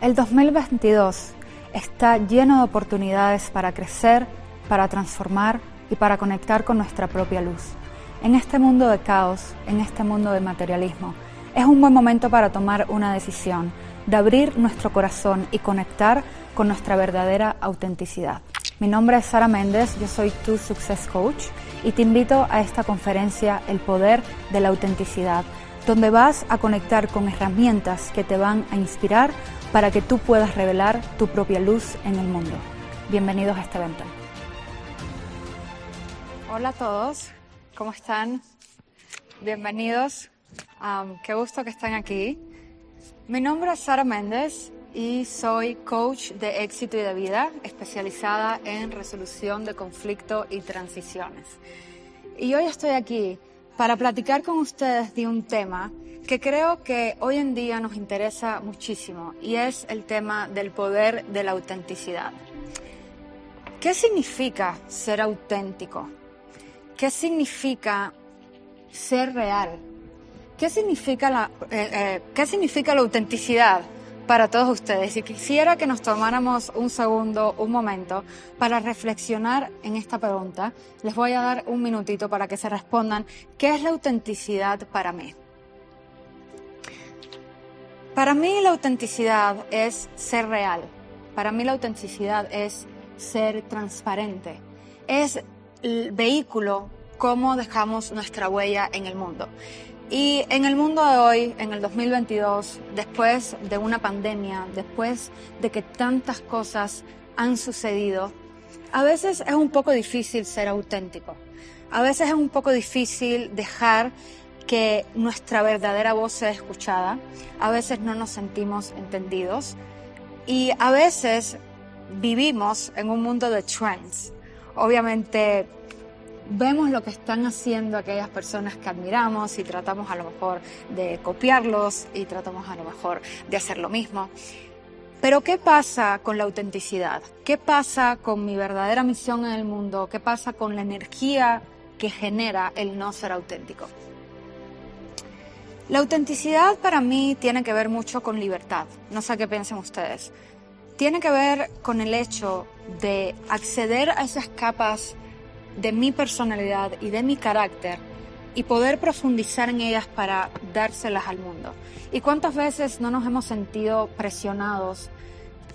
El 2022 está lleno de oportunidades para crecer, para transformar y para conectar con nuestra propia luz. En este mundo de caos, en este mundo de materialismo, es un buen momento para tomar una decisión, de abrir nuestro corazón y conectar con nuestra verdadera autenticidad. Mi nombre es Sara Méndez, yo soy tu Success Coach y te invito a esta conferencia El Poder de la Autenticidad, donde vas a conectar con herramientas que te van a inspirar para que tú puedas revelar tu propia luz en el mundo. Bienvenidos a este evento. Hola a todos, ¿cómo están? Bienvenidos. qué gusto que estén aquí. Mi nombre es Sara Méndez y soy coach de éxito y de vida, especializada en resolución de conflicto y transiciones. Y hoy estoy aquí para platicar con ustedes de un tema que creo que hoy en día nos interesa muchísimo y es el tema del poder de la autenticidad. ¿Qué significa ser auténtico? ¿Qué significa ser real? ¿Qué significa la, eh, eh, ¿qué significa la autenticidad? para todos ustedes y quisiera que nos tomáramos un segundo, un momento para reflexionar en esta pregunta. Les voy a dar un minutito para que se respondan qué es la autenticidad para mí. Para mí la autenticidad es ser real. Para mí la autenticidad es ser transparente. Es el vehículo cómo dejamos nuestra huella en el mundo. Y en el mundo de hoy, en el 2022, después de una pandemia, después de que tantas cosas han sucedido, a veces es un poco difícil ser auténtico. A veces es un poco difícil dejar que nuestra verdadera voz sea escuchada. A veces no nos sentimos entendidos. Y a veces vivimos en un mundo de trends. Obviamente vemos lo que están haciendo aquellas personas que admiramos y tratamos a lo mejor de copiarlos y tratamos a lo mejor de hacer lo mismo. Pero ¿qué pasa con la autenticidad? ¿Qué pasa con mi verdadera misión en el mundo? ¿Qué pasa con la energía que genera el no ser auténtico? La autenticidad para mí tiene que ver mucho con libertad. No sé qué piensen ustedes. Tiene que ver con el hecho de acceder a esas capas de mi personalidad y de mi carácter y poder profundizar en ellas para dárselas al mundo. ¿Y cuántas veces no nos hemos sentido presionados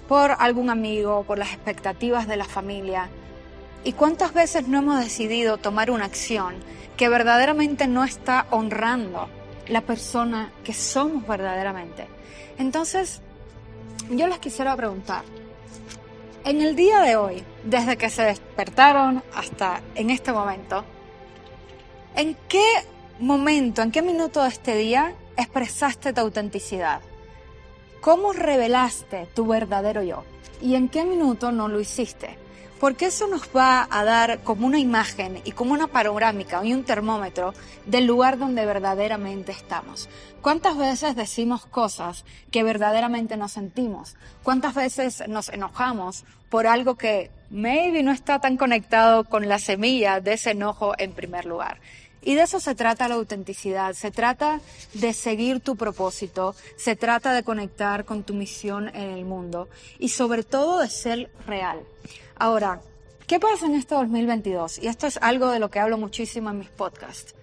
por algún amigo, por las expectativas de la familia? ¿Y cuántas veces no hemos decidido tomar una acción que verdaderamente no está honrando la persona que somos verdaderamente? Entonces, yo les quisiera preguntar, en el día de hoy, desde que se despertaron hasta en este momento, ¿en qué momento, en qué minuto de este día expresaste tu autenticidad? ¿Cómo revelaste tu verdadero yo? ¿Y en qué minuto no lo hiciste? Porque eso nos va a dar como una imagen y como una panorámica y un termómetro del lugar donde verdaderamente estamos. ¿Cuántas veces decimos cosas que verdaderamente nos sentimos? ¿Cuántas veces nos enojamos por algo que maybe no está tan conectado con la semilla de ese enojo en primer lugar? Y de eso se trata la autenticidad, se trata de seguir tu propósito, se trata de conectar con tu misión en el mundo y sobre todo de ser real. Ahora, ¿qué pasa en este 2022? Y esto es algo de lo que hablo muchísimo en mis podcasts.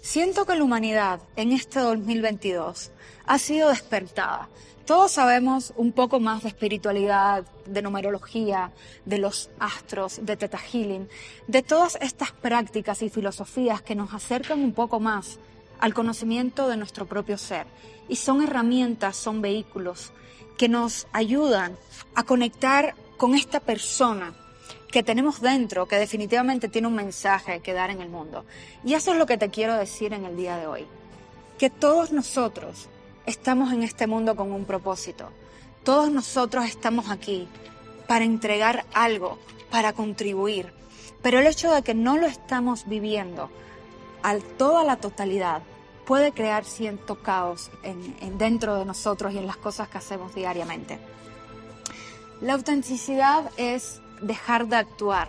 Siento que la humanidad en este 2022 ha sido despertada. Todos sabemos un poco más de espiritualidad, de numerología, de los astros, de Teta Healing, de todas estas prácticas y filosofías que nos acercan un poco más al conocimiento de nuestro propio ser. Y son herramientas, son vehículos que nos ayudan a conectar con esta persona que tenemos dentro, que definitivamente tiene un mensaje que dar en el mundo. Y eso es lo que te quiero decir en el día de hoy. Que todos nosotros estamos en este mundo con un propósito. Todos nosotros estamos aquí para entregar algo, para contribuir. Pero el hecho de que no lo estamos viviendo a toda la totalidad puede crear cierto caos en dentro de nosotros y en las cosas que hacemos diariamente. La autenticidad es dejar de actuar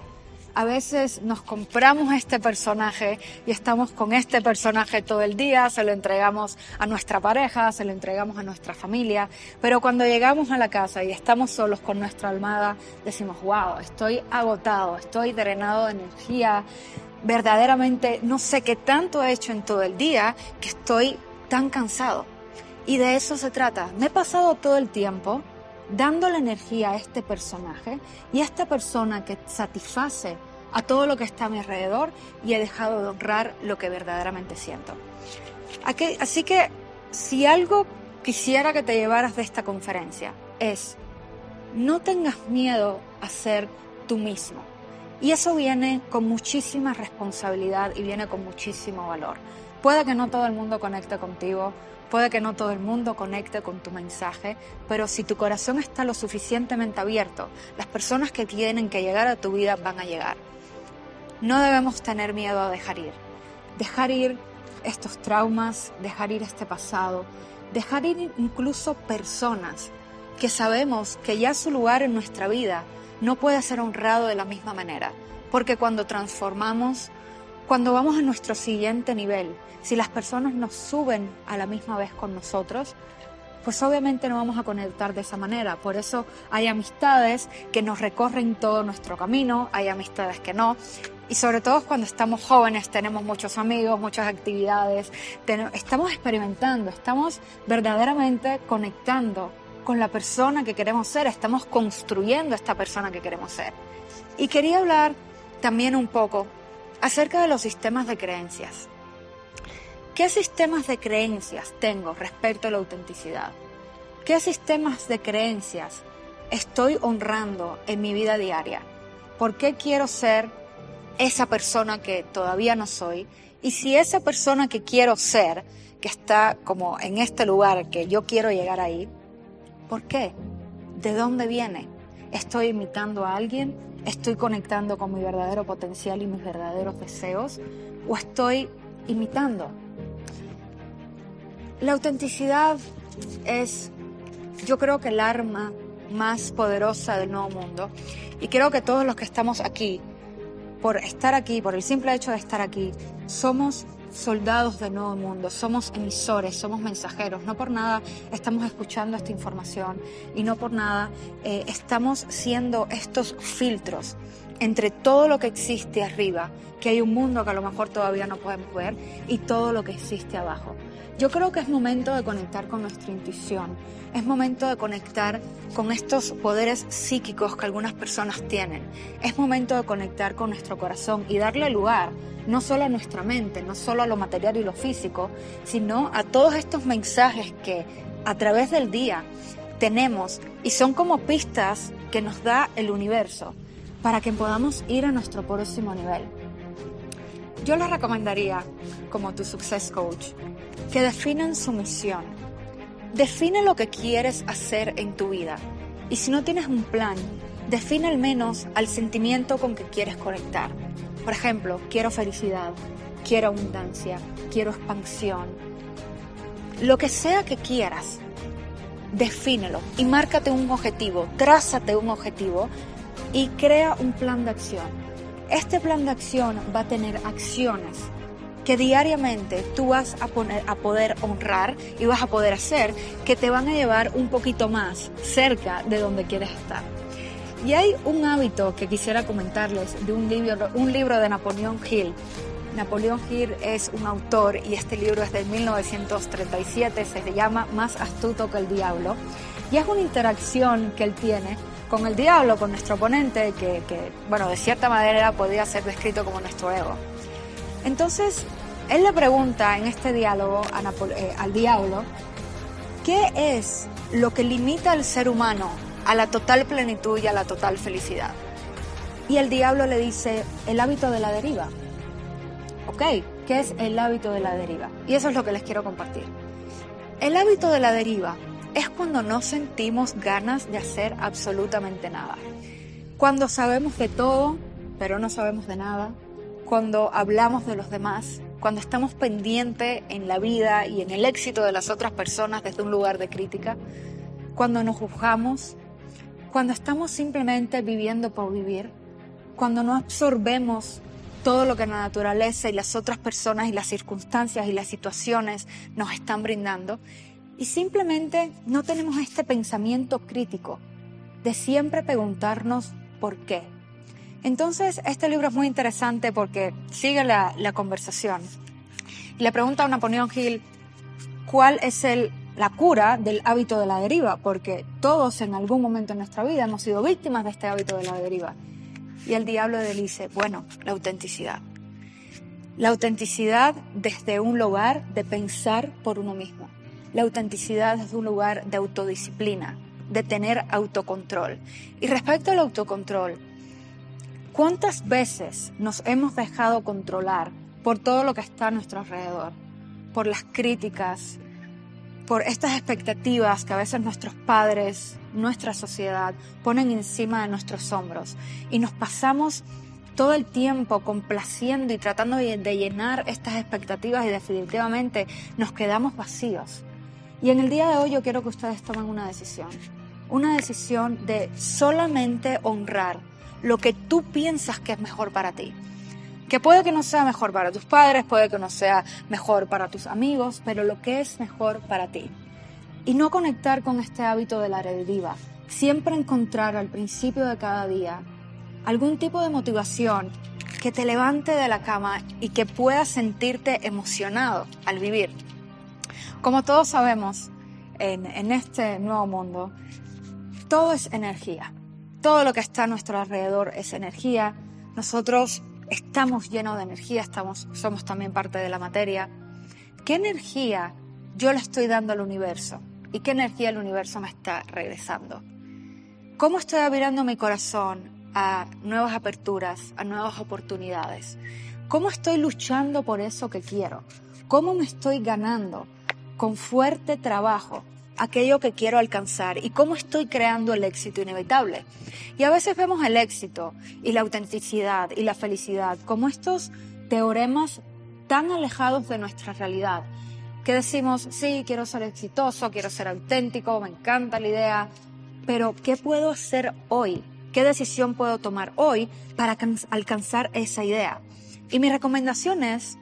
A veces nos compramos este personaje y estamos con este personaje todo el día, se lo entregamos a nuestra pareja, se lo entregamos a nuestra familia, pero cuando llegamos a la casa y estamos solos con nuestra almada, decimos, wow, estoy agotado, estoy drenado de energía, verdaderamente no sé qué tanto he hecho en todo el día que estoy tan cansado. Y de eso se trata. Me he pasado todo el tiempo dándole energía a este personaje y a esta persona que satisface a todo lo que está a mi alrededor y he dejado de honrar lo que verdaderamente siento. Así que si algo quisiera que te llevaras de esta conferencia es no tengas miedo a ser tú mismo. Y eso viene con muchísima responsabilidad y viene con muchísimo valor. Puede que no todo el mundo conecte contigo, puede que no todo el mundo conecte con tu mensaje, pero si tu corazón está lo suficientemente abierto, las personas que tienen que llegar a tu vida van a llegar. No debemos tener miedo a dejar ir. Dejar ir estos traumas, dejar ir este pasado, dejar ir incluso personas que sabemos que ya su lugar en nuestra vida no puede ser honrado de la misma manera, porque cuando transformamos, cuando vamos a nuestro siguiente nivel, si las personas nos suben a la misma vez con nosotros, pues obviamente no vamos a conectar de esa manera. Por eso hay amistades que nos recorren todo nuestro camino, hay amistades que no. Y sobre todo cuando estamos jóvenes, tenemos muchos amigos, muchas actividades, estamos experimentando, estamos verdaderamente conectando con la persona que queremos ser, estamos construyendo esta persona que queremos ser. Y quería hablar también un poco acerca de los sistemas de creencias. ¿Qué sistemas de creencias tengo respecto a la autenticidad? ¿Qué sistemas de creencias estoy honrando en mi vida diaria? ¿Por qué quiero ser esa persona que todavía no soy? Y si esa persona que quiero ser, que está como en este lugar, que yo quiero llegar ahí, ¿Por qué? ¿De dónde viene? ¿Estoy imitando a alguien? ¿Estoy conectando con mi verdadero potencial y mis verdaderos deseos? ¿O estoy imitando? La autenticidad es, yo creo que el arma más poderosa del nuevo mundo. Y creo que todos los que estamos aquí, por estar aquí, por el simple hecho de estar aquí, somos soldados del nuevo mundo, somos emisores, somos mensajeros, no por nada estamos escuchando esta información y no por nada eh, estamos siendo estos filtros entre todo lo que existe arriba, que hay un mundo que a lo mejor todavía no podemos ver, y todo lo que existe abajo. Yo creo que es momento de conectar con nuestra intuición, es momento de conectar con estos poderes psíquicos que algunas personas tienen, es momento de conectar con nuestro corazón y darle lugar no solo a nuestra mente, no solo a lo material y lo físico, sino a todos estos mensajes que a través del día tenemos y son como pistas que nos da el universo para que podamos ir a nuestro próximo nivel. Yo les recomendaría, como tu Success Coach, que definan su misión. Define lo que quieres hacer en tu vida. Y si no tienes un plan, define al menos al sentimiento con que quieres conectar. Por ejemplo, quiero felicidad, quiero abundancia, quiero expansión. Lo que sea que quieras, defínelo y márcate un objetivo, trázate un objetivo y crea un plan de acción. Este plan de acción va a tener acciones que diariamente tú vas a, poner, a poder honrar y vas a poder hacer que te van a llevar un poquito más cerca de donde quieres estar. Y hay un hábito que quisiera comentarles de un libro, un libro de Napoleón Hill. Napoleón Hill es un autor y este libro es de 1937, se llama Más astuto que el diablo. Y es una interacción que él tiene con el diablo, con nuestro oponente, que, bueno, de cierta manera podría ser descrito como nuestro ego. Entonces, él le pregunta en este diálogo eh, al diablo, ¿qué es lo que limita al ser humano a la total plenitud y a la total felicidad? Y el diablo le dice, el hábito de la deriva. ¿Ok? ¿Qué es el hábito de la deriva? Y eso es lo que les quiero compartir. El hábito de la deriva es cuando no sentimos ganas de hacer absolutamente nada. Cuando sabemos de todo, pero no sabemos de nada. Cuando hablamos de los demás, cuando estamos pendientes en la vida y en el éxito de las otras personas desde un lugar de crítica. Cuando nos juzgamos, cuando estamos simplemente viviendo por vivir, cuando no absorbemos todo lo que la naturaleza y las otras personas y las circunstancias y las situaciones nos están brindando y simplemente no tenemos este pensamiento crítico de siempre preguntarnos por qué. Entonces, este libro es muy interesante porque sigue la, conversación. le pregunta a Napoleón Hill cuál es el, la cura del hábito de la deriva, porque todos en algún momento en nuestra vida hemos sido víctimas de este hábito de la deriva. Y el diablo le dice, bueno, la autenticidad. La autenticidad desde un lugar de pensar por uno mismo. La autenticidad desde un lugar de autodisciplina, de tener autocontrol. Y respecto al autocontrol, ¿cuántas veces nos hemos dejado controlar por todo lo que está a nuestro alrededor? Por las críticas, por estas expectativas que a veces nuestros padres, nuestra sociedad ponen encima de nuestros hombros y nos pasamos todo el tiempo complaciendo y tratando de llenar estas expectativas y definitivamente nos quedamos vacíos. Y en el día de hoy yo quiero que ustedes tomen una decisión, una decisión de solamente honrar lo que tú piensas que es mejor para ti que puede que no sea mejor para tus padres, puede que no sea mejor para tus amigos, pero lo que es mejor para ti. Y no conectar con este hábito de la deriva. Siempre encontrar al principio de cada día algún tipo de motivación que te levante de la cama y que puedas sentirte emocionado al vivir. Como todos sabemos, en, en este nuevo mundo, todo es energía. Todo lo que está a nuestro alrededor es energía. Nosotros estamos llenos de energía, estamos, somos también parte de la materia. ¿Qué energía yo le estoy dando al universo? ¿Y qué energía el universo me está regresando? ¿Cómo estoy abriendo mi corazón a nuevas aperturas, a nuevas oportunidades? ¿Cómo estoy luchando por eso que quiero? ¿Cómo me estoy ganando con fuerte trabajo aquello que quiero alcanzar y cómo estoy creando el éxito inevitable. Y a veces vemos el éxito y la autenticidad y la felicidad como estos teoremas tan alejados de nuestra realidad que decimos, sí, quiero ser exitoso, quiero ser auténtico, me encanta la idea, pero ¿qué puedo hacer hoy? ¿Qué decisión puedo tomar hoy para alcanzar esa idea? Y mi recomendación es,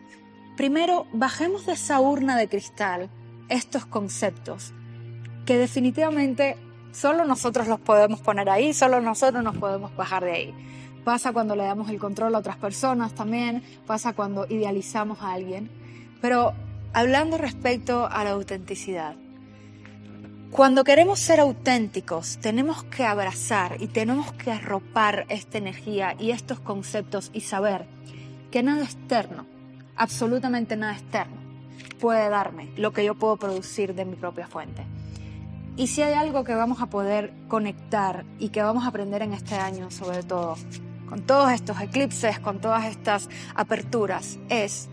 primero, bajemos de esa urna de cristal estos conceptos que definitivamente solo nosotros los podemos poner ahí, solo nosotros nos podemos bajar de ahí. Pasa cuando le damos el control a otras personas también, pasa cuando idealizamos a alguien. Pero hablando respecto a la autenticidad, cuando queremos ser auténticos, tenemos que abrazar y tenemos que arropar esta energía y estos conceptos y saber que nada externo, absolutamente nada externo, puede darme lo que yo puedo producir de mi propia fuente. Y si hay algo que vamos a poder conectar y que vamos a aprender en este año, sobre todo, con todos estos eclipses, con todas estas aperturas, es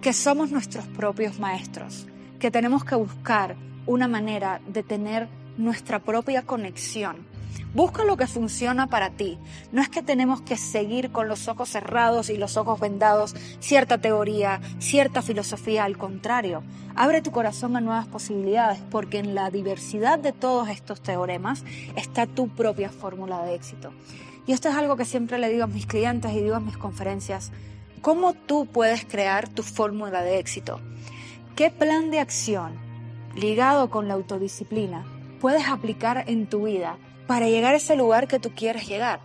que somos nuestros propios maestros, que tenemos que buscar una manera de tener nuestra propia conexión Busca lo que funciona para ti. No es que tenemos que seguir con los ojos cerrados y los ojos vendados cierta teoría, cierta filosofía. Al contrario, abre tu corazón a nuevas posibilidades porque en la diversidad de todos estos teoremas está tu propia fórmula de éxito. Y esto es algo que siempre le digo a mis clientes y digo en mis conferencias. ¿Cómo tú puedes crear tu fórmula de éxito? ¿Qué plan de acción ligado con la autodisciplina puedes aplicar en tu vida para llegar a ese lugar que tú quieres llegar.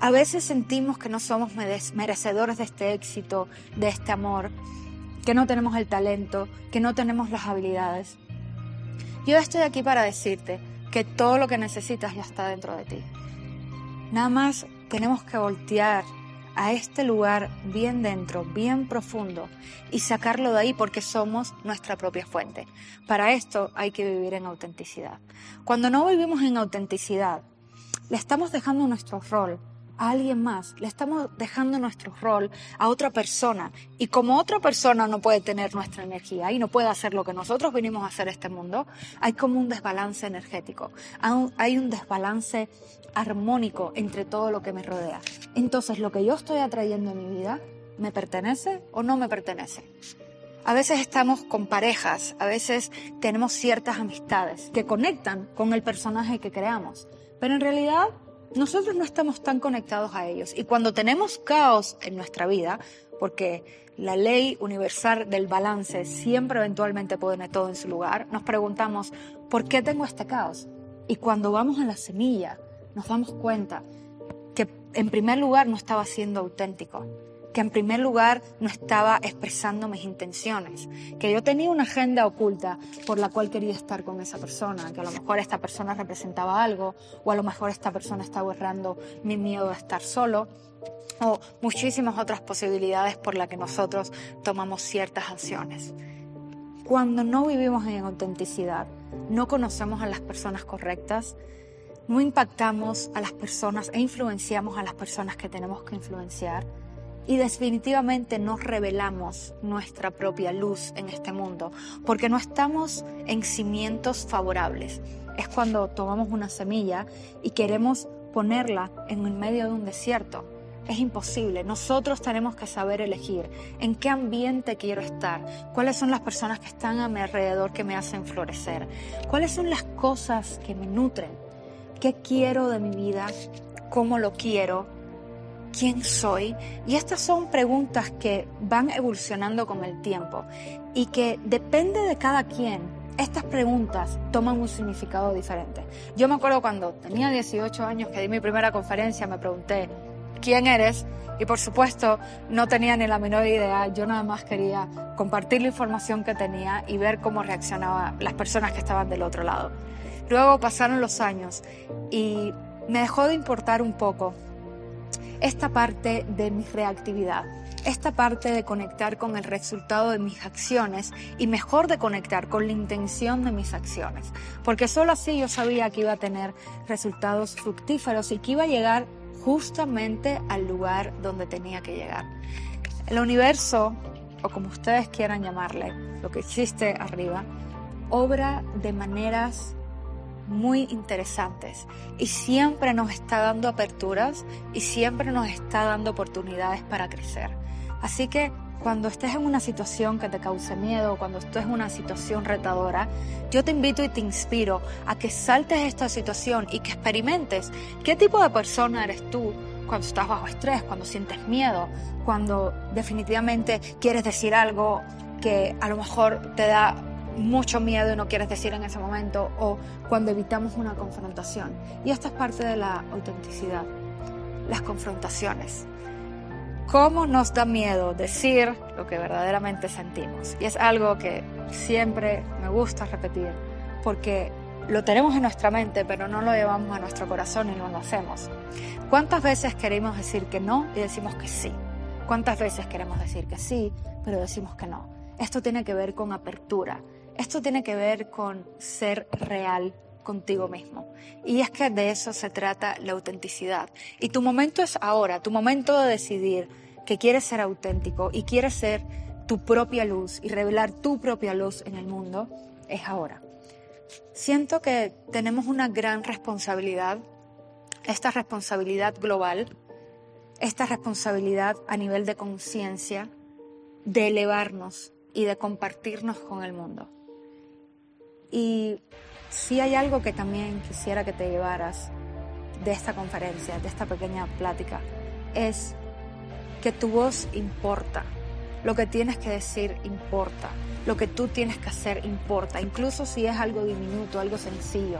A veces sentimos que no somos merecedores de este éxito, de este amor, que no tenemos el talento, que no tenemos las habilidades. Yo estoy aquí para decirte que todo lo que necesitas ya está dentro de ti. Nada más tenemos que voltear a este lugar bien dentro, bien profundo, y sacarlo de ahí porque somos nuestra propia fuente. Para esto hay que vivir en autenticidad. Cuando no vivimos en autenticidad, le estamos dejando nuestro rol a alguien más, le estamos dejando nuestro rol a otra persona. Y como otra persona no puede tener nuestra energía y no puede hacer lo que nosotros vinimos a hacer este mundo, hay como un desbalance energético, hay un desbalance armónico entre todo lo que me rodea. Entonces, lo que yo estoy atrayendo en mi vida, ¿me pertenece o no me pertenece? A veces estamos con parejas, a veces tenemos ciertas amistades que conectan con el personaje que creamos, pero en realidad nosotros no estamos tan conectados a ellos. Y cuando tenemos caos en nuestra vida, porque la ley universal del balance siempre eventualmente pone todo en su lugar, nos preguntamos, ¿por qué tengo este caos? Y cuando vamos a la semilla, nos damos cuenta que en primer lugar no estaba siendo auténtico, que en primer lugar no estaba expresando mis intenciones, que yo tenía una agenda oculta por la cual quería estar con esa persona, que a lo mejor esta persona representaba algo, o a lo mejor esta persona estaba errando mi miedo a estar solo, o muchísimas otras posibilidades por las que nosotros tomamos ciertas acciones. Cuando no vivimos en autenticidad, no conocemos a las personas correctas, no impactamos a las personas e influenciamos a las personas que tenemos que influenciar, y definitivamente no revelamos nuestra propia luz en este mundo, porque no estamos en cimientos favorables. Es cuando tomamos una semilla y queremos ponerla en el medio de un desierto. Es imposible. Nosotros tenemos que saber elegir en qué ambiente quiero estar, cuáles son las personas que están a mi alrededor que me hacen florecer, cuáles son las cosas que me nutren, qué quiero de mi vida, cómo lo quiero quién soy? Y estas son preguntas que van evolucionando con el tiempo y que depende de cada quien. Estas preguntas toman un significado diferente. Yo me acuerdo cuando tenía 18 años que di mi primera conferencia, me pregunté, ¿quién eres? Y por supuesto, no tenía ni la menor idea, yo nada más quería compartir la información que tenía y ver cómo reaccionaban las personas que estaban del otro lado. Luego pasaron los años y me dejó de importar un poco esta parte de mi reactividad, esta parte de conectar con el resultado de mis acciones y mejor de conectar con la intención de mis acciones, porque solo así yo sabía que iba a tener resultados fructíferos y que iba a llegar justamente al lugar donde tenía que llegar. El universo, o como ustedes quieran llamarle, lo que existe arriba, obra de maneras muy interesantes y siempre nos está dando aperturas y siempre nos está dando oportunidades para crecer. Así que cuando estés en una situación que te cause miedo, cuando estés en una situación retadora, yo te invito y te inspiro a que saltes esta situación y que experimentes qué tipo de persona eres tú cuando estás bajo estrés, cuando sientes miedo, cuando definitivamente quieres decir algo que a lo mejor te da mucho miedo y no quieres decir en ese momento o cuando evitamos una confrontación. Y esta es parte de la autenticidad, las confrontaciones. ¿Cómo nos da miedo decir lo que verdaderamente sentimos? Y es algo que siempre me gusta repetir porque lo tenemos en nuestra mente, pero no lo llevamos a nuestro corazón y no lo hacemos. ¿Cuántas veces queremos decir que no y decimos que sí? ¿Cuántas veces queremos decir que sí, pero decimos que no? Esto tiene que ver con apertura, esto tiene que ver con ser real contigo mismo. Y es que de eso se trata la autenticidad. Y tu momento es ahora, tu momento de decidir que quieres ser auténtico y quieres ser tu propia luz y revelar tu propia luz en el mundo, es ahora. Siento que tenemos una gran responsabilidad, esta responsabilidad global, esta responsabilidad a nivel de conciencia, de elevarnos y de compartirnos con el mundo. Y si hay algo que también quisiera que te llevaras de esta conferencia, de esta pequeña plática, es que tu voz importa, lo que tienes que decir importa, lo que tú tienes que hacer importa, incluso si es algo diminuto, algo sencillo.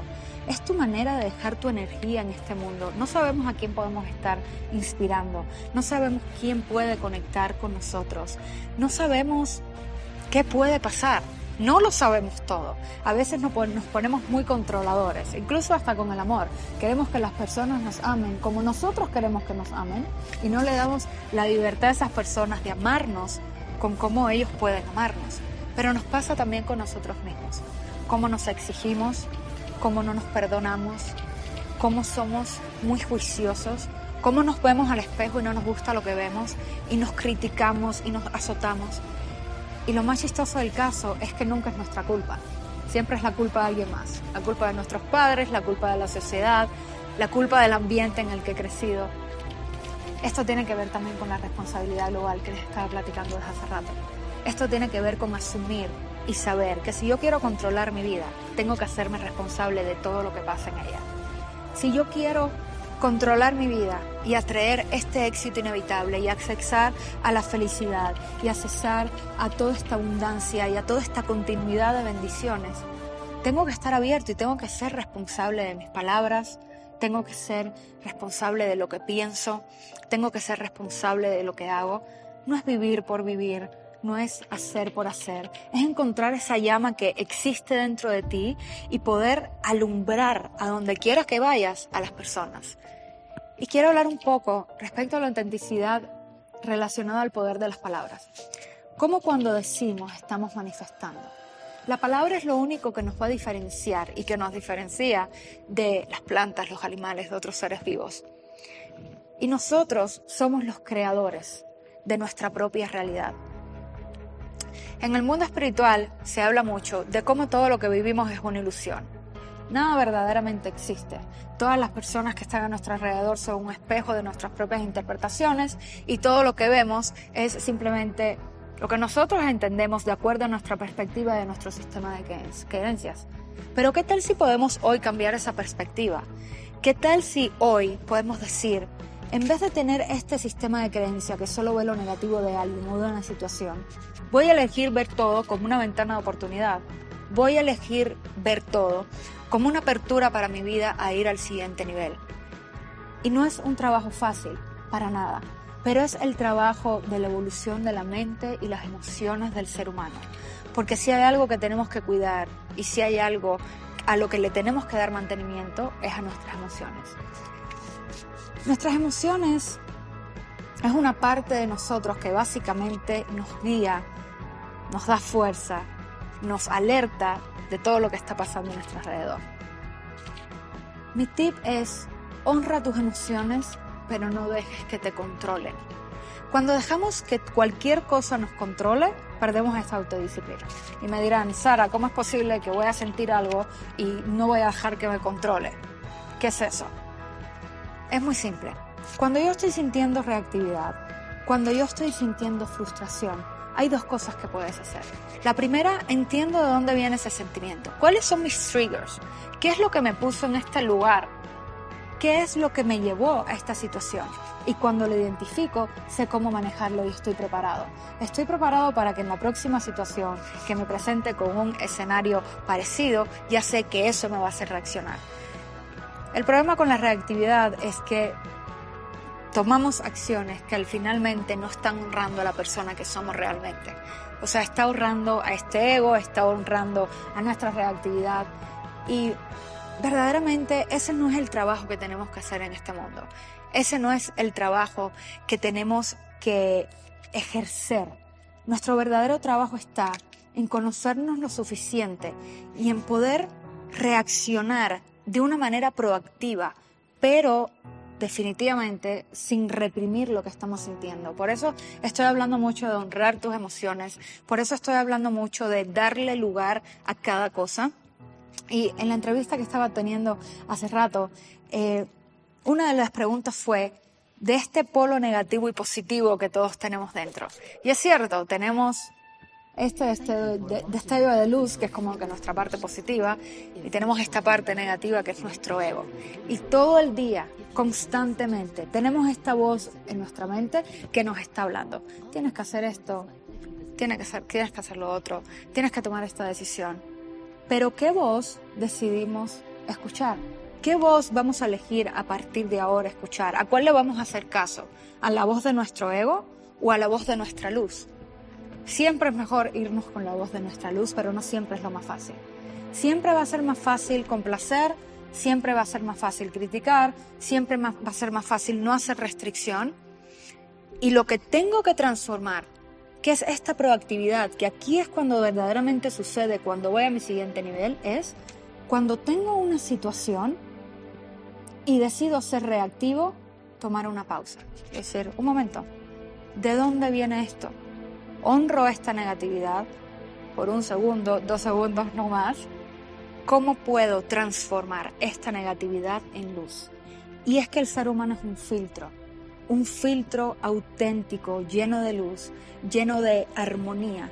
Es tu manera de dejar tu energía en este mundo. No sabemos a quién podemos estar inspirando, no sabemos quién puede conectar con nosotros, no sabemos qué puede pasar. No lo sabemos todo. A veces nos ponemos muy controladores, incluso hasta con el amor. Queremos que las personas nos amen como nosotros queremos que nos amen y no le damos la libertad a esas personas de amarnos con cómo ellos pueden amarnos. Pero nos pasa también con nosotros mismos. Cómo nos exigimos, cómo no nos perdonamos, cómo somos muy juiciosos, cómo nos vemos al espejo y no nos gusta lo que vemos y nos criticamos y nos azotamos y lo más chistoso del caso es que nunca es nuestra culpa. Siempre es la culpa de alguien más. La culpa de nuestros padres, la culpa de la sociedad, la culpa del ambiente en el que he crecido. Esto tiene que ver también con la responsabilidad global que les estaba platicando desde hace rato. Esto tiene que ver con asumir y saber que si yo quiero controlar mi vida, tengo que hacerme responsable de todo lo que pasa en ella. Si yo quiero controlar mi vida y atraer este éxito inevitable y accesar a la felicidad y accesar a toda esta abundancia y a toda esta continuidad de bendiciones, tengo que estar abierto y tengo que ser responsable de mis palabras, tengo que ser responsable de lo que pienso, tengo que ser responsable de lo que hago. No es vivir por vivir, no es hacer por hacer, es encontrar esa llama que existe dentro de ti y poder alumbrar a donde quieras que vayas a las personas. Y quiero hablar un poco respecto a la autenticidad relacionada al poder de las palabras. ¿Cómo cuando decimos estamos manifestando? La palabra es lo único que nos va a diferenciar y que nos diferencia de las plantas, los animales, de otros seres vivos. Y nosotros somos los creadores de nuestra propia realidad. En el mundo espiritual se habla mucho de cómo todo lo que vivimos es una ilusión. Nada verdaderamente existe. Todas las personas que están a nuestro alrededor son un espejo de nuestras propias interpretaciones y todo lo que vemos es simplemente lo que nosotros entendemos de acuerdo a nuestra perspectiva de nuestro sistema de creencias. Pero ¿qué tal si podemos hoy cambiar esa perspectiva? ¿Qué tal si hoy podemos decir, en vez de tener este sistema de creencia que solo ve lo negativo de alguien o de una situación, voy a elegir ver todo como una ventana de oportunidad. Voy a elegir ver todo como una apertura para mi vida a ir al siguiente nivel. Y no es un trabajo fácil, para nada, pero es el trabajo de la evolución de la mente y las emociones del ser humano. Porque si hay algo que tenemos que cuidar y si hay algo a lo que le tenemos que dar mantenimiento es a nuestras emociones. Nuestras emociones es una parte de nosotros que básicamente nos guía, nos da fuerza, nos alerta de todo lo que está pasando a nuestro alrededor. Mi tip es honra tus emociones, pero no dejes que te controlen. Cuando dejamos que cualquier cosa nos controle, perdemos esta autodisciplina. Y me dirán, Sara, ¿cómo es posible que voy a sentir algo y no voy a dejar que me controle? ¿Qué es eso? Es muy simple. Cuando yo estoy sintiendo reactividad, cuando yo estoy sintiendo frustración, hay dos cosas que puedes hacer. La primera, entiendo de dónde viene ese sentimiento. ¿Cuáles son mis triggers? ¿Qué es lo que me puso en este lugar? ¿Qué es lo que me llevó a esta situación? Y cuando lo identifico, sé cómo manejarlo y estoy preparado. Estoy preparado para que en la próxima situación que me presente con un escenario parecido, ya sé que eso me va a hacer reaccionar. El problema con la reactividad es que tomamos acciones que al finalmente no están honrando a la persona que somos realmente. O sea, está honrando a este ego, está honrando a nuestra reactividad y verdaderamente ese no es el trabajo que tenemos que hacer en este mundo. Ese no es el trabajo que tenemos que ejercer. Nuestro verdadero trabajo está en conocernos lo suficiente y en poder reaccionar de una manera proactiva, pero definitivamente sin reprimir lo que estamos sintiendo. Por eso estoy hablando mucho de honrar tus emociones, por eso estoy hablando mucho de darle lugar a cada cosa. Y en la entrevista que estaba teniendo hace rato, eh, una de las preguntas fue de este polo negativo y positivo que todos tenemos dentro. Y es cierto, tenemos este, este destello de luz, que es como que nuestra parte positiva, y tenemos esta parte negativa, que es nuestro ego. Y todo el día, constantemente, tenemos esta voz en nuestra mente que nos está hablando. Tienes que hacer esto, tienes que hacer, tienes que hacer lo otro, tienes que tomar esta decisión. Pero ¿qué voz decidimos escuchar? ¿Qué voz vamos a elegir a partir de ahora escuchar? ¿A cuál le vamos a hacer caso? ¿A la voz de nuestro ego o a la voz de nuestra luz? Siempre es mejor irnos con la voz de nuestra luz, pero no siempre es lo más fácil. Siempre va a ser más fácil complacer, siempre va a ser más fácil criticar, siempre va a ser más fácil no hacer restricción. Y lo que tengo que transformar, que es esta proactividad, que aquí es cuando verdaderamente sucede, cuando voy a mi siguiente nivel, es cuando tengo una situación y decido ser reactivo, tomar una pausa. Es decir, un momento, ¿de dónde viene esto? Honro esta negatividad por un segundo, dos segundos no más, ¿cómo puedo transformar esta negatividad en luz? Y es que el ser humano es un filtro, un filtro auténtico, lleno de luz, lleno de armonía.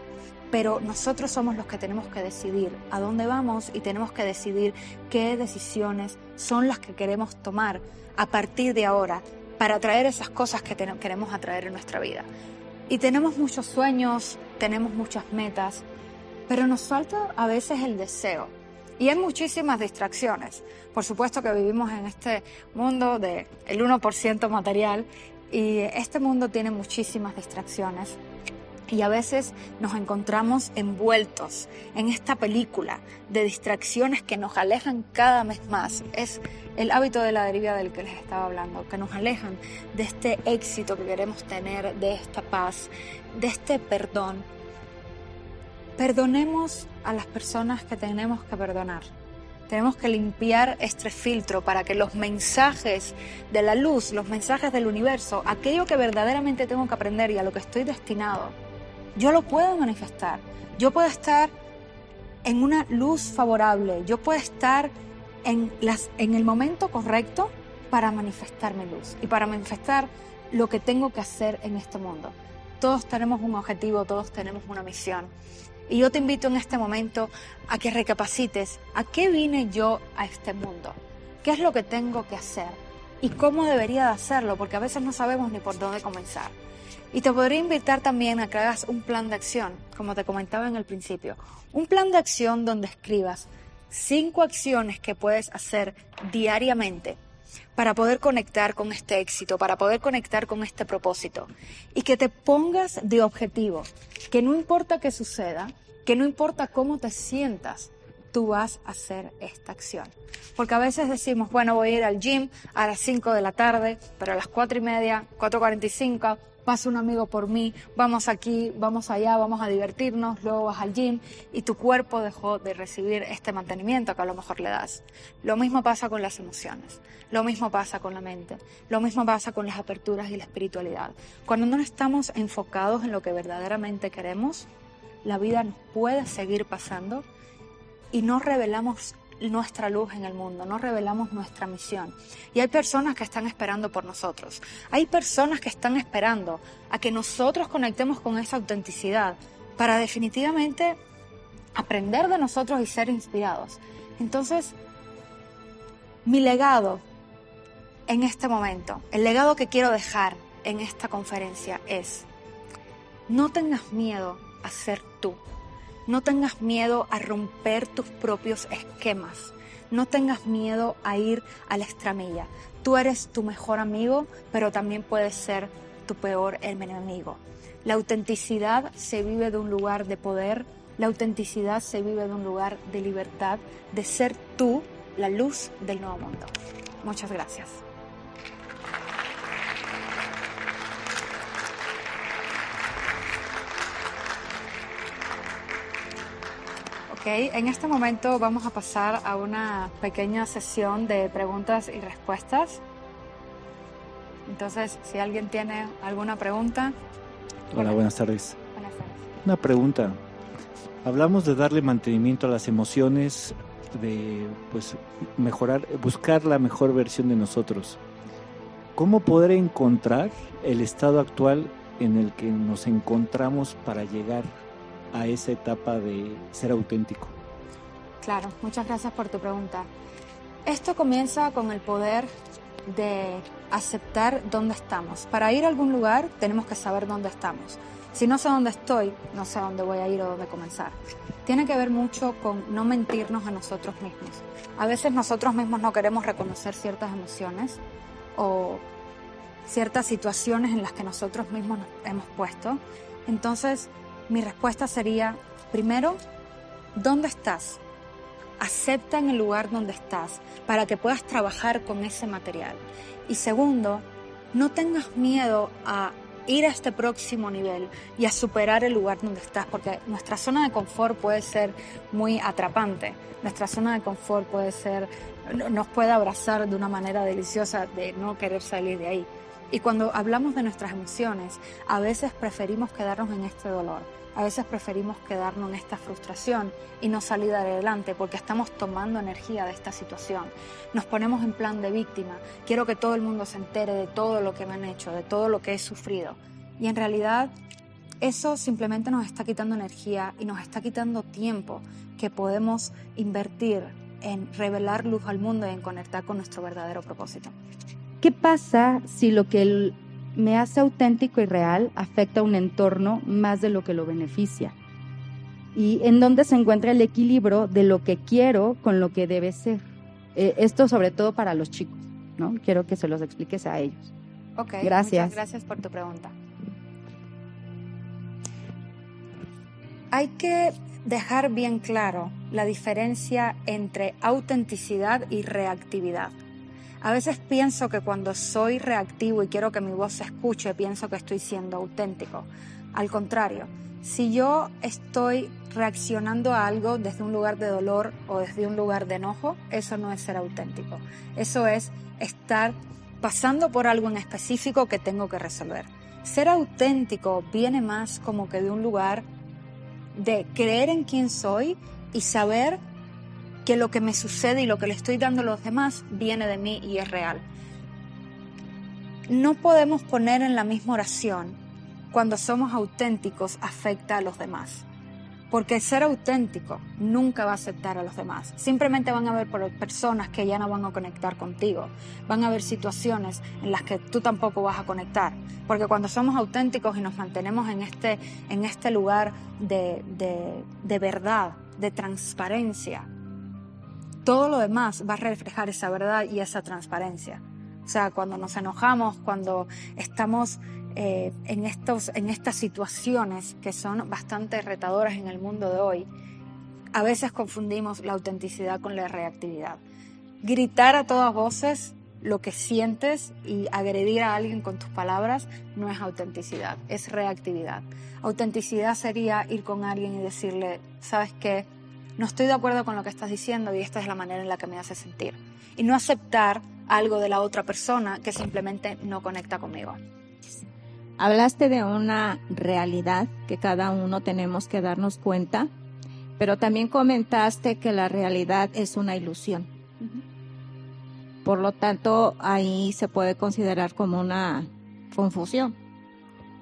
pero nosotros somos los que tenemos que decidir a dónde vamos y tenemos que decidir qué decisiones son las que queremos tomar a partir de ahora para atraer esas cosas que queremos atraer en nuestra vida. Y tenemos muchos sueños, tenemos muchas metas, pero nos falta a veces el deseo. Y hay muchísimas distracciones. Por supuesto que vivimos en este mundo del 1% material y este mundo tiene muchísimas distracciones. Y a veces nos encontramos envueltos en esta película de distracciones que nos alejan cada vez más. Es el hábito de la deriva del que les estaba hablando, que nos alejan de este éxito que queremos tener, de esta paz, de este perdón. Perdonemos a las personas que tenemos que perdonar. Tenemos que limpiar este filtro para que los mensajes de la luz, los mensajes del universo, aquello que verdaderamente tengo que aprender y a lo que estoy destinado, yo lo puedo manifestar. Yo puedo estar en una luz favorable, yo puedo estar en, las, en el momento correcto para manifestar mi luz y para manifestar lo que tengo que hacer en este mundo. Todos tenemos un objetivo, todos tenemos una misión. Y yo te invito en este momento a que recapacites a qué vine yo a este mundo, qué es lo que tengo que hacer y cómo debería de hacerlo, porque a veces no sabemos ni por dónde comenzar. Y te podría invitar también a que hagas un plan de acción, como te comentaba en el principio. Un plan de acción donde escribas cinco acciones que puedes hacer diariamente para poder conectar con este éxito, para poder conectar con este propósito. Y que te pongas de objetivo, que no importa qué suceda, que no importa cómo te sientas, tú vas a hacer esta acción. Porque a veces decimos, bueno, voy a ir al gym a las 5 de la tarde, pero a las 4 y media, 4.45, pasa un amigo por mí, vamos aquí, vamos allá, vamos a divertirnos, luego vas al gym y tu cuerpo dejó de recibir este mantenimiento que a lo mejor le das. Lo mismo pasa con las emociones, lo mismo pasa con la mente, lo mismo pasa con las aperturas y la espiritualidad. Cuando no estamos enfocados en lo que verdaderamente queremos, la vida nos puede seguir pasando y no revelamos nuestra luz en el mundo, no revelamos nuestra misión. Y hay personas que están esperando por nosotros. Hay personas que están esperando a que nosotros conectemos con esa autenticidad para definitivamente aprender de nosotros y ser inspirados. Entonces, mi legado en este momento, el legado que quiero dejar en esta conferencia es, no tengas miedo a ser tú. No tengas miedo a romper tus propios esquemas. No tengas miedo a ir a la extramilla. Tú eres tu mejor amigo, pero también puedes ser tu peor enemigo. La autenticidad se vive de un lugar de poder, la autenticidad se vive de un lugar de libertad, de ser tú la luz del nuevo mundo. Muchas gracias. En este momento vamos a pasar a una pequeña sesión de preguntas y respuestas. Entonces, si alguien tiene alguna pregunta. Hola, buenas tardes. Buenas tardes. Una pregunta. Hablamos de darle mantenimiento a las emociones, de pues mejorar, buscar la mejor versión de nosotros. ¿Cómo poder encontrar el estado actual en el que nos encontramos para llegar a esa etapa de ser auténtico? Claro, muchas gracias por tu pregunta. Esto comienza con el poder de aceptar dónde estamos. Para ir a algún lugar tenemos que saber dónde estamos. Si no sé dónde estoy, no sé dónde voy a ir o dónde comenzar. Tiene que ver mucho con no mentirnos a nosotros mismos. A veces nosotros mismos no queremos reconocer ciertas emociones o ciertas situaciones en las que nosotros mismos nos hemos puesto. Entonces, mi respuesta sería, primero, ¿dónde estás? Acepta en el lugar donde estás para que puedas trabajar con ese material. Y segundo, no tengas miedo a ir a este próximo nivel y a superar el lugar donde estás, porque nuestra zona de confort puede ser muy atrapante, nuestra zona de confort puede ser, nos puede abrazar de una manera deliciosa de no querer salir de ahí. Y cuando hablamos de nuestras emociones, a veces preferimos quedarnos en este dolor, a veces preferimos quedarnos en esta frustración y no salir adelante porque estamos tomando energía de esta situación. Nos ponemos en plan de víctima. Quiero que todo el mundo se entere de todo lo que me han hecho, de todo lo que he sufrido. Y en realidad eso simplemente nos está quitando energía y nos está quitando tiempo que podemos invertir en revelar luz al mundo y en conectar con nuestro verdadero propósito. ¿Qué pasa si lo que me hace auténtico y real afecta a un entorno más de lo que lo beneficia? ¿Y en dónde se encuentra el equilibrio de lo que quiero con lo que debe ser? Eh, esto sobre todo para los chicos, ¿no? Quiero que se los expliques a ellos. Ok, gracias. gracias por tu pregunta. Hay que dejar bien claro la diferencia entre autenticidad y reactividad. A veces pienso que cuando soy reactivo y quiero que mi voz se escuche, pienso que estoy siendo auténtico. Al contrario, si yo estoy reaccionando a algo desde un lugar de dolor o desde un lugar de enojo, eso no es ser auténtico. Eso es estar pasando por algo en específico que tengo que resolver. Ser auténtico viene más como que de un lugar de creer en quién soy y saber que lo que me sucede y lo que le estoy dando a los demás viene de mí y es real. No podemos poner en la misma oración cuando somos auténticos afecta a los demás. Porque ser auténtico nunca va a aceptar a los demás. Simplemente van a haber personas que ya no van a conectar contigo. Van a haber situaciones en las que tú tampoco vas a conectar. Porque cuando somos auténticos y nos mantenemos en este, en este lugar de, de, de verdad, de transparencia, todo lo demás va a reflejar esa verdad y esa transparencia. O sea, cuando nos enojamos, cuando estamos eh, en, estos, en estas situaciones que son bastante retadoras en el mundo de hoy, a veces confundimos la autenticidad con la reactividad. Gritar a todas voces lo que sientes y agredir a alguien con tus palabras no es autenticidad, es reactividad. Autenticidad sería ir con alguien y decirle, ¿sabes qué? No estoy de acuerdo con lo que estás diciendo y esta es la manera en la que me hace sentir. Y no aceptar algo de la otra persona que simplemente no conecta conmigo. Hablaste de una realidad que cada uno tenemos que darnos cuenta, pero también comentaste que la realidad es una ilusión. Por lo tanto, ahí se puede considerar como una confusión.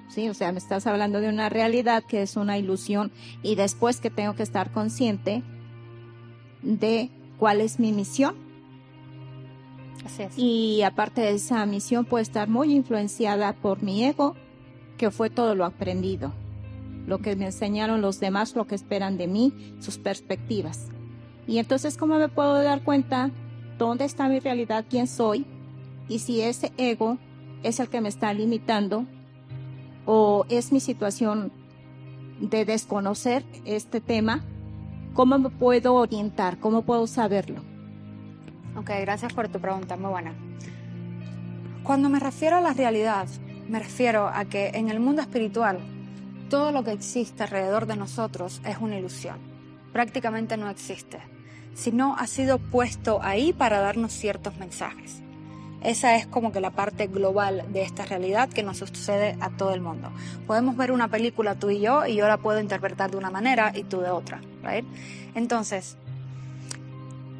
¿Sí? O sea, me estás hablando de una realidad que es una ilusión y después que tengo que estar consciente de cuál es mi misión. Así es. Y aparte de esa misión puede estar muy influenciada por mi ego, que fue todo lo aprendido, lo que me enseñaron los demás, lo que esperan de mí, sus perspectivas. Y entonces, ¿cómo me puedo dar cuenta dónde está mi realidad, quién soy? Y si ese ego es el que me está limitando o es mi situación de desconocer este tema, ¿cómo me puedo orientar? ¿Cómo puedo saberlo? Ok, gracias por tu pregunta, muy buena. Cuando me refiero a la realidad, me refiero a que en el mundo espiritual todo lo que existe alrededor de nosotros es una ilusión. Prácticamente no existe, sino ha sido puesto ahí para darnos ciertos mensajes. Esa es como que la parte global de esta realidad que nos sucede a todo el mundo. Podemos ver una película tú y yo y yo la puedo interpretar de una manera y tú de otra, right? Entonces,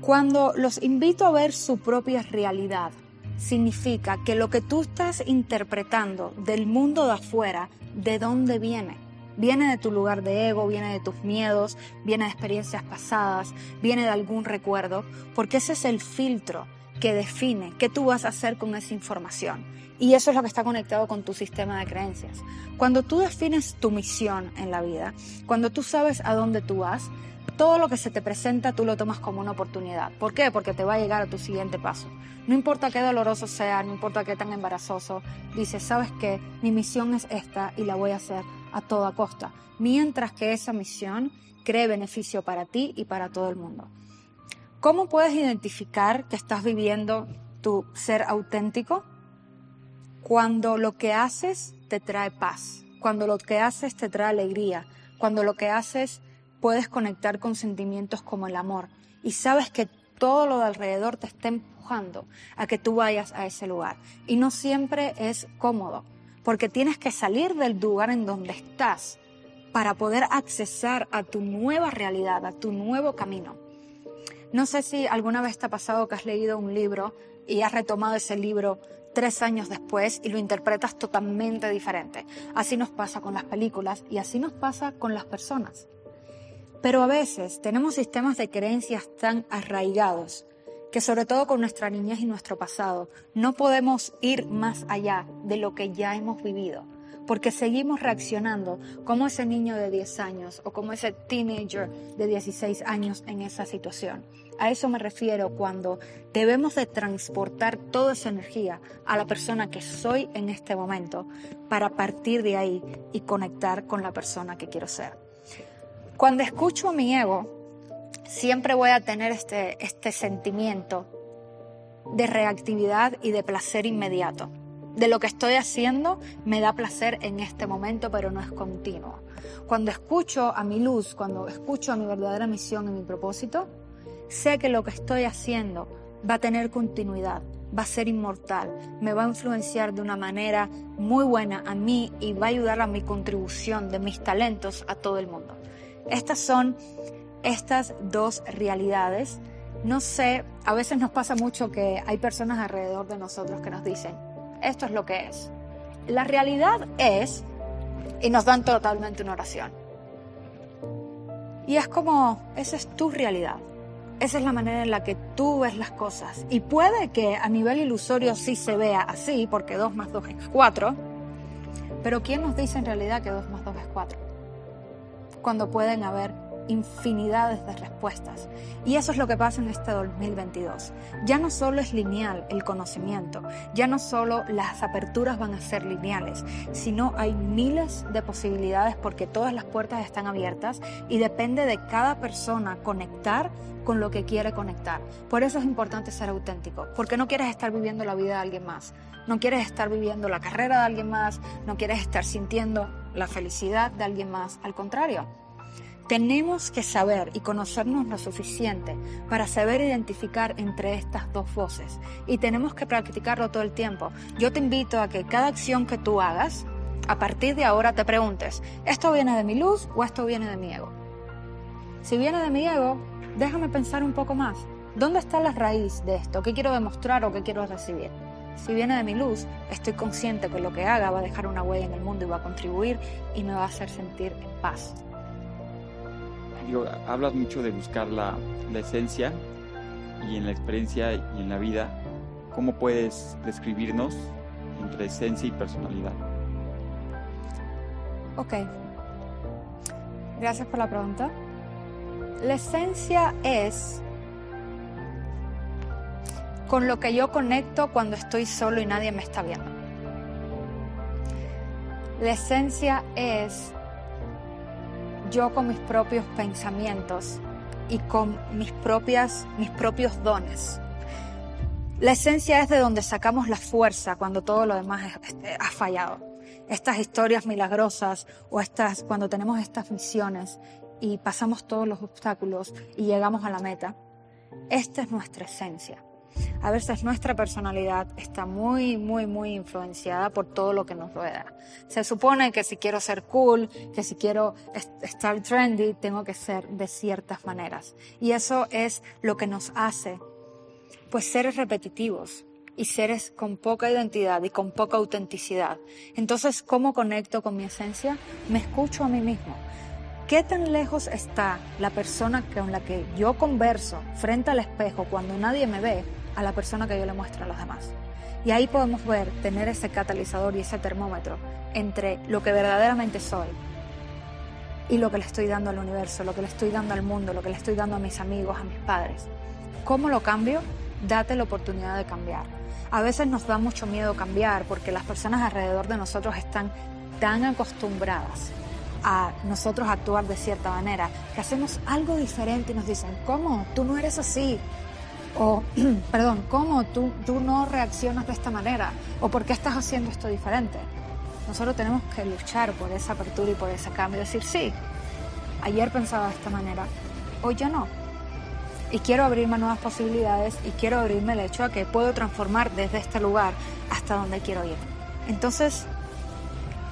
cuando los invito a ver su propia realidad, significa que lo que tú estás interpretando del mundo de afuera, ¿de dónde viene? Viene de tu lugar de ego, viene de tus miedos, viene de experiencias pasadas, viene de algún recuerdo, porque ese es el filtro que define qué tú vas a hacer con esa información. Y eso es lo que está conectado con tu sistema de creencias. Cuando tú defines tu misión en la vida, cuando tú sabes a dónde tú vas, todo lo que se te presenta tú lo tomas como una oportunidad. ¿Por qué? Porque te va a llegar a tu siguiente paso. No importa qué doloroso sea, no importa qué tan embarazoso, dices, ¿sabes qué? Mi misión es esta y la voy a hacer a toda costa. Mientras que esa misión cree beneficio para ti y para todo el mundo. ¿Cómo puedes identificar que estás viviendo tu ser auténtico? Cuando lo que haces te trae paz, cuando lo que haces te trae alegría, cuando lo que haces puedes conectar con sentimientos como el amor y sabes que todo lo de alrededor te está empujando a que tú vayas a ese lugar. Y no siempre es cómodo, porque tienes que salir del lugar en donde estás para poder accesar a tu nueva realidad, a tu nuevo camino. No sé si alguna vez te ha pasado que has leído un libro y has retomado ese libro tres años después y lo interpretas totalmente diferente. Así nos pasa con las películas y así nos pasa con las personas. Pero a veces tenemos sistemas de creencias tan arraigados que sobre todo con nuestra niñez y nuestro pasado no podemos ir más allá de lo que ya hemos vivido, porque seguimos reaccionando como ese niño de 10 años o como ese teenager de 16 años en esa situación. A eso me refiero cuando debemos de transportar toda esa energía a la persona que soy en este momento para partir de ahí y conectar con la persona que quiero ser. Cuando escucho a mi ego, siempre voy a tener este, este sentimiento de reactividad y de placer inmediato. De lo que estoy haciendo me da placer en este momento, pero no es continuo. Cuando escucho a mi luz, cuando escucho a mi verdadera misión y mi propósito, sé que lo que estoy haciendo va a tener continuidad, va a ser inmortal, me va a influenciar de una manera muy buena a mí y va a ayudar a mi contribución de mis talentos a todo el mundo. Estas son estas dos realidades. No sé, a veces nos pasa mucho que hay personas alrededor de nosotros que nos dicen, esto es lo que es. La realidad es, y nos dan totalmente una oración. Y es como, esa es tu realidad. Esa es la manera en la que tú ves las cosas. Y puede que a nivel ilusorio sí se vea así, porque 2 más 2 es 4. Pero ¿quién nos dice en realidad que 2 más 2 es 4? Cuando pueden haber infinidades de respuestas. Y eso es lo que pasa en este 2022. Ya no solo es lineal el conocimiento, ya no solo las aperturas van a ser lineales, sino hay miles de posibilidades porque todas las puertas están abiertas y depende de cada persona conectar con lo que quiere conectar. Por eso es importante ser auténtico, porque no quieres estar viviendo la vida de alguien más, no quieres estar viviendo la carrera de alguien más, no quieres estar sintiendo la felicidad de alguien más, al contrario tenemos que saber y conocernos lo suficiente para saber identificar entre estas dos voces y tenemos que practicarlo todo el tiempo. Yo te invito a que cada acción que tú hagas, a partir de ahora te preguntes, ¿esto viene de mi luz o esto viene de mi ego? Si viene de mi ego, déjame pensar un poco más. ¿Dónde está la raíz de esto? ¿Qué quiero demostrar o qué quiero recibir? Si viene de mi luz, estoy consciente que lo que haga va a dejar una huella en el mundo y va a contribuir y me va a hacer sentir en paz hablas mucho de buscar la, esencia y en la experiencia y en la vida, ¿cómo puedes describirnos entre esencia y personalidad? Ok. Gracias por la pregunta. La esencia es con lo que yo conecto cuando estoy solo y nadie me está viendo. La esencia es yo con mis propios pensamientos y con mis, propias, mis propios dones. La esencia es de donde sacamos la fuerza cuando todo lo demás este, ha fallado. Estas historias milagrosas o estas, cuando tenemos estas visiones y pasamos todos los obstáculos y llegamos a la meta. Esta es nuestra esencia. A veces nuestra personalidad está muy, muy, muy influenciada por todo lo que nos rodea. Se supone que si quiero ser cool, que si quiero estar trendy, tengo que ser de ciertas maneras. Y eso es lo que nos hace, pues, seres repetitivos y seres con poca identidad y con poca autenticidad. Entonces, ¿cómo conecto con mi esencia? Me escucho a mí mismo. ¿Qué tan lejos está la persona con la que yo converso frente al espejo cuando nadie me ve a la persona que yo le muestro a los demás. Y ahí podemos ver, tener ese catalizador y ese termómetro entre lo que verdaderamente soy y lo que le estoy dando al universo, lo que le estoy dando al mundo, lo que le estoy dando a mis amigos, a mis padres. ¿Cómo lo cambio? Date la oportunidad de cambiar. A veces nos da mucho miedo cambiar porque las personas alrededor de nosotros están tan acostumbradas a nosotros actuar de cierta manera que hacemos algo diferente y nos dicen, ¿cómo? Tú no eres así, o, perdón, ¿cómo tú, tú no reaccionas de esta manera? ¿O por qué estás haciendo esto diferente? Nosotros tenemos que luchar por esa apertura y por ese cambio. Decir, sí, ayer pensaba de esta manera, hoy ya no. Y quiero abrirme a nuevas posibilidades y quiero abrirme el hecho a que puedo transformar desde este lugar hasta donde quiero ir. Entonces,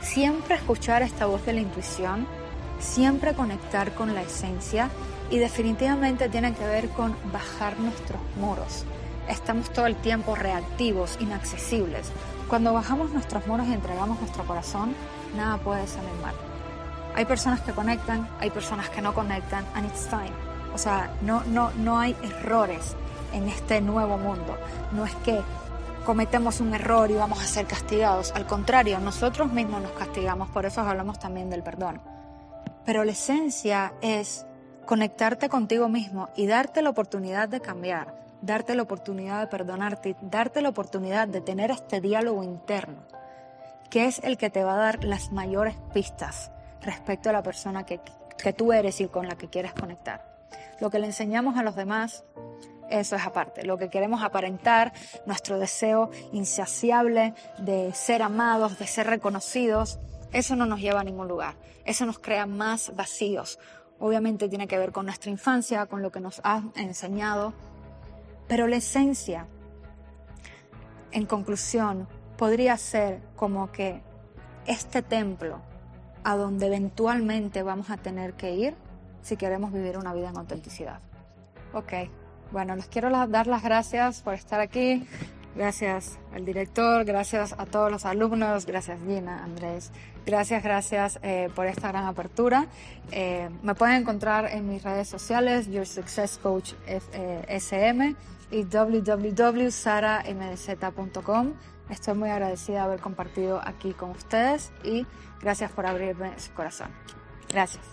siempre escuchar esta voz de la intuición, siempre conectar con la esencia y definitivamente tiene que ver con bajar nuestros muros. estamos todo el tiempo reactivos, inaccesibles. Cuando bajamos nuestros muros y entregamos nuestro corazón, nada puede salir mal. Hay personas que conectan, hay personas que no conectan, and it's time. O sea, no, no, no hay errores en este nuevo mundo. No es que cometemos un error y vamos a ser castigados. Al contrario, nosotros mismos nos castigamos, por eso hablamos también del perdón. Pero la esencia es conectarte contigo mismo y darte la oportunidad de cambiar, darte la oportunidad de perdonarte, darte la oportunidad de tener este diálogo interno, que es el que te va a dar las mayores pistas respecto a la persona que, que tú eres y con la que quieres conectar. Lo que le enseñamos a los demás, eso es aparte. Lo que queremos aparentar, nuestro deseo insaciable de ser amados, de ser reconocidos, eso no nos lleva a ningún lugar. Eso nos crea más vacíos. Obviamente tiene que ver con nuestra infancia, con lo que nos ha enseñado. Pero la esencia, en conclusión, podría ser como que este templo a donde eventualmente vamos a tener que ir si queremos vivir una vida en autenticidad. Ok, bueno, les quiero dar las gracias por estar aquí. Gracias al director, gracias a todos los alumnos, gracias Gina, Andrés, gracias, gracias eh, por esta gran apertura. Eh, me pueden encontrar en mis redes sociales, Your Success Coach SM eh, y www.saramdz.com. Estoy muy agradecida de haber compartido aquí con ustedes y gracias por abrirme su corazón. Gracias.